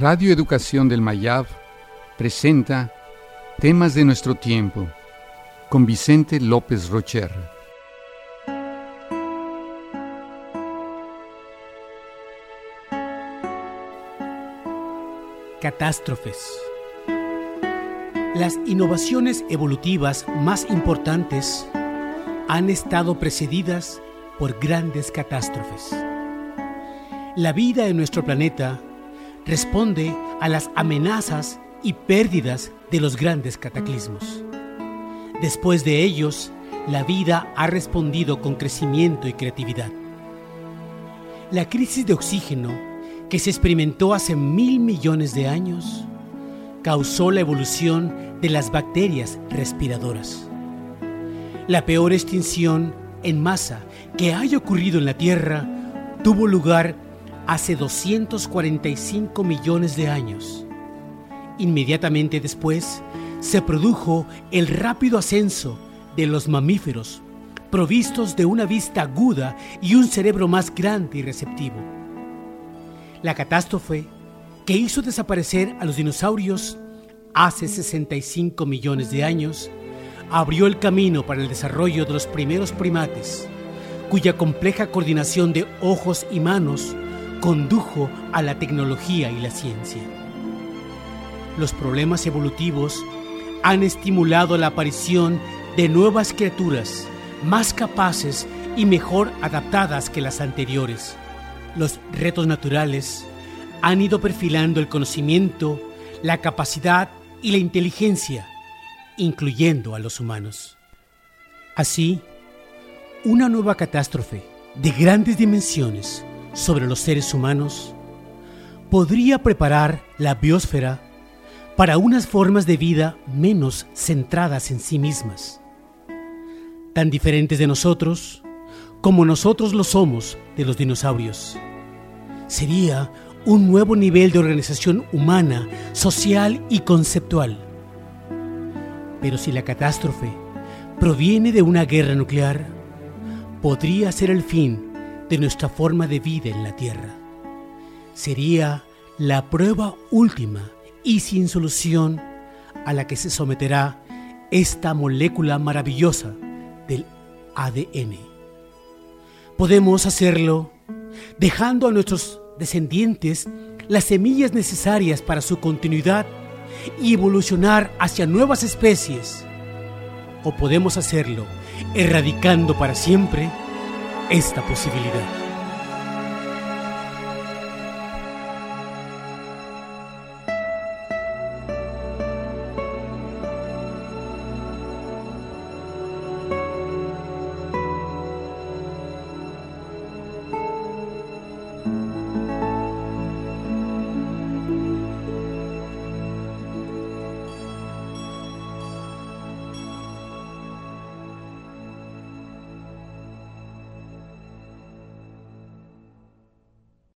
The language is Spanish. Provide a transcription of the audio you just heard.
Radio Educación del Mayab presenta Temas de nuestro tiempo con Vicente López Rocher. Catástrofes. Las innovaciones evolutivas más importantes han estado precedidas por grandes catástrofes. La vida en nuestro planeta responde a las amenazas y pérdidas de los grandes cataclismos. Después de ellos, la vida ha respondido con crecimiento y creatividad. La crisis de oxígeno, que se experimentó hace mil millones de años, causó la evolución de las bacterias respiradoras. La peor extinción en masa que haya ocurrido en la Tierra tuvo lugar hace 245 millones de años. Inmediatamente después se produjo el rápido ascenso de los mamíferos, provistos de una vista aguda y un cerebro más grande y receptivo. La catástrofe que hizo desaparecer a los dinosaurios hace 65 millones de años abrió el camino para el desarrollo de los primeros primates, cuya compleja coordinación de ojos y manos condujo a la tecnología y la ciencia. Los problemas evolutivos han estimulado la aparición de nuevas criaturas más capaces y mejor adaptadas que las anteriores. Los retos naturales han ido perfilando el conocimiento, la capacidad y la inteligencia, incluyendo a los humanos. Así, una nueva catástrofe de grandes dimensiones sobre los seres humanos podría preparar la biosfera para unas formas de vida menos centradas en sí mismas, tan diferentes de nosotros como nosotros lo somos de los dinosaurios. Sería un nuevo nivel de organización humana, social y conceptual. Pero si la catástrofe proviene de una guerra nuclear, podría ser el fin de nuestra forma de vida en la Tierra. Sería la prueba última y sin solución a la que se someterá esta molécula maravillosa del ADN. Podemos hacerlo dejando a nuestros descendientes las semillas necesarias para su continuidad y evolucionar hacia nuevas especies. O podemos hacerlo erradicando para siempre esta posibilidad.